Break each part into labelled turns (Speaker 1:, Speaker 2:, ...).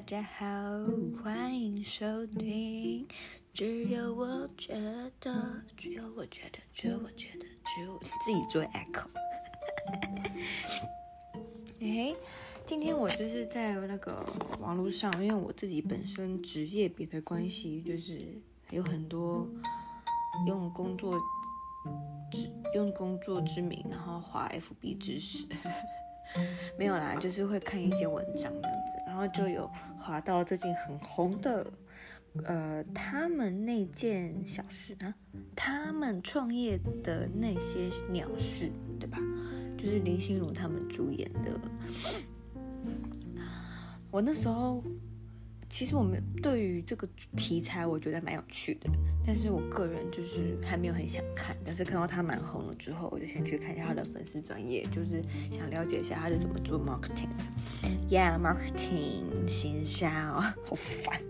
Speaker 1: 大家好，欢迎收听。只有我觉得，只有我觉得，只有我觉得，只有我自己做 echo。哎，今天我就是在那个网络上，因为我自己本身职业别的关系，就是有很多用工作之用工作之名，然后划 FB 知识。没有啦，就是会看一些文章这样子，然后就有滑到最近很红的，呃，他们那件小事啊，他们创业的那些鸟事，对吧？就是林心如他们主演的。我那时候。其实我们对于这个题材，我觉得蛮有趣的，但是我个人就是还没有很想看。但是看到他蛮红了之后，我就先去看一下他的粉丝专业，就是想了解一下他是怎么做 marketing 的。Yeah，marketing 行销，好烦。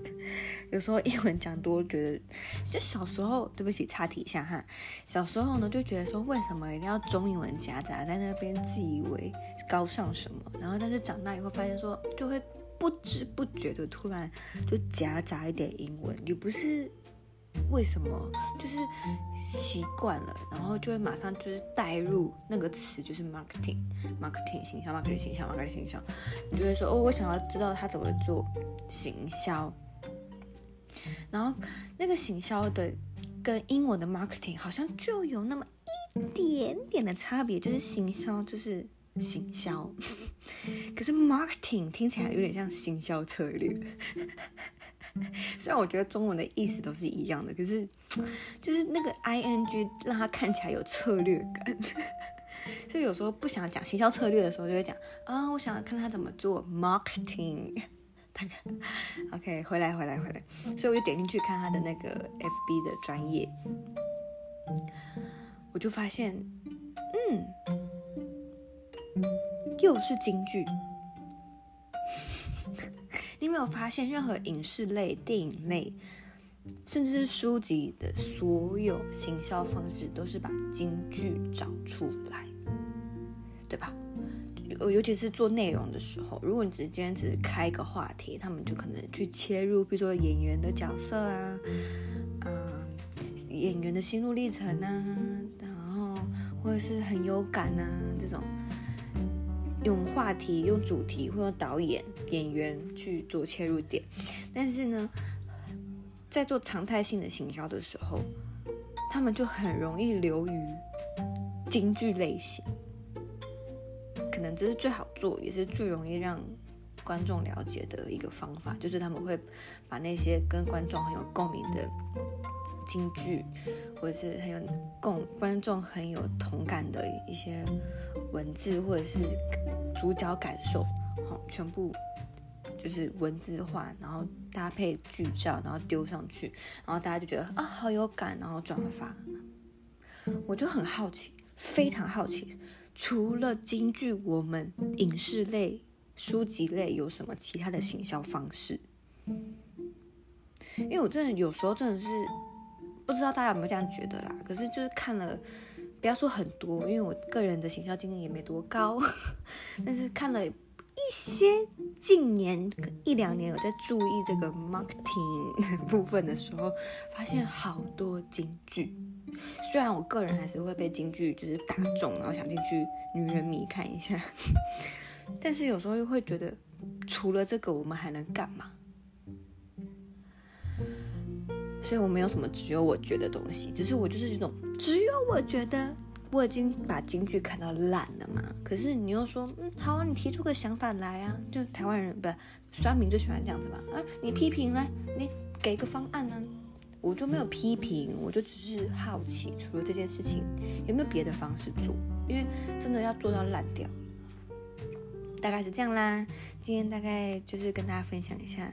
Speaker 1: 有时候英文讲多，觉得就小时候，对不起，插题一下哈。小时候呢，就觉得说，为什么一定要中英文夹杂在那边，自以为高尚什么？然后，但是长大以后发现说，就会。不知不觉的，突然就夹杂一点英文，也不是为什么，就是习惯了，然后就会马上就是带入那个词，就是 marketing，marketing 形象，marketing 形象，marketing 形象，你就会说哦，我想要知道他怎么做行销，然后那个行销的跟英文的 marketing 好像就有那么一点点的差别，就是行销就是。行销，可是 marketing 听起来有点像行销策略。虽然我觉得中文的意思都是一样的，可是就是那个 ing 让它看起来有策略感。所以有时候不想讲行销策略的时候，就会讲啊，我想看他怎么做 marketing。大概 OK，回来回来回来，所以我就点进去看他的那个 FB 的专业，我就发现，嗯。又是京剧，你没有发现任何影视类、电影类，甚至是书籍的所有行销方式，都是把京剧找出来，对吧？尤其是做内容的时候，如果你只是今天只是开一个话题，他们就可能去切入，比如说演员的角色啊，嗯，演员的心路历程啊，然后或者是很有感啊这种。用话题、用主题或用导演、演员去做切入点，但是呢，在做常态性的行销的时候，他们就很容易流于京剧类型。可能这是最好做，也是最容易让观众了解的一个方法，就是他们会把那些跟观众很有共鸣的。京剧，或者是很有共观众很有同感的一些文字，或者是主角感受，好，全部就是文字化，然后搭配剧照，然后丢上去，然后大家就觉得啊，好有感，然后转发。我就很好奇，非常好奇，除了京剧，我们影视类、书籍类有什么其他的行销方式？因为我真的有时候真的是。不知道大家有没有这样觉得啦？可是就是看了，不要说很多，因为我个人的行销经验也没多高，但是看了一些近年一两年有在注意这个 marketing 部分的时候，发现好多京剧。虽然我个人还是会被京剧就是打中，然后想进去女人迷看一下，但是有时候又会觉得，除了这个，我们还能干嘛？所以我没有什么只有我觉得东西，只是我就是这种只有我觉得我已经把京剧看到烂了嘛。可是你又说，嗯，好啊，你提出个想法来啊，就台湾人不是酸民就喜欢这样子嘛。啊，你批评来，你给个方案呢？我就没有批评，我就只是好奇，除了这件事情有没有别的方式做？因为真的要做到烂掉，大概是这样啦。今天大概就是跟大家分享一下。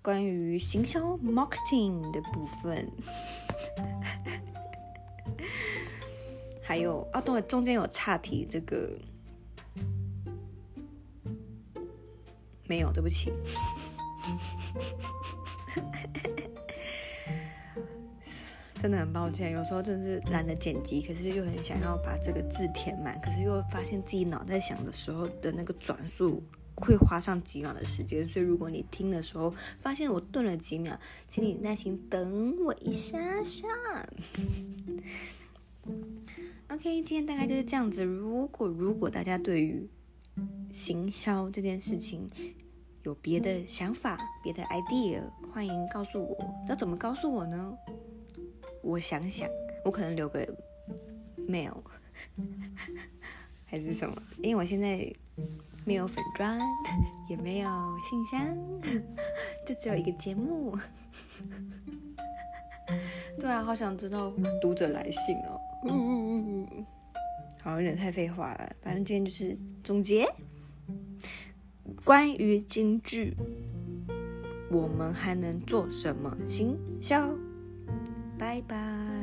Speaker 1: 关于行销 marketing 的部分，还有啊，对，中间有岔题，这个没有，对不起，真的很抱歉，有时候真的是懒得剪辑，可是又很想要把这个字填满，可是又发现自己脑袋想的时候的那个转速。会花上几秒的时间，所以如果你听的时候发现我顿了几秒，请你耐心等我一下下。OK，今天大概就是这样子。如果如果大家对于行销这件事情有别的想法、别的 idea，欢迎告诉我。要怎么告诉我呢？我想想，我可能留个 mail 还是什么，因为我现在。没有粉砖，也没有信箱，就只有一个节目。对啊，好想知道读者来信哦。嗯嗯嗯好，有点太废话了。反正今天就是总结，关于京剧，我们还能做什么行销？拜拜。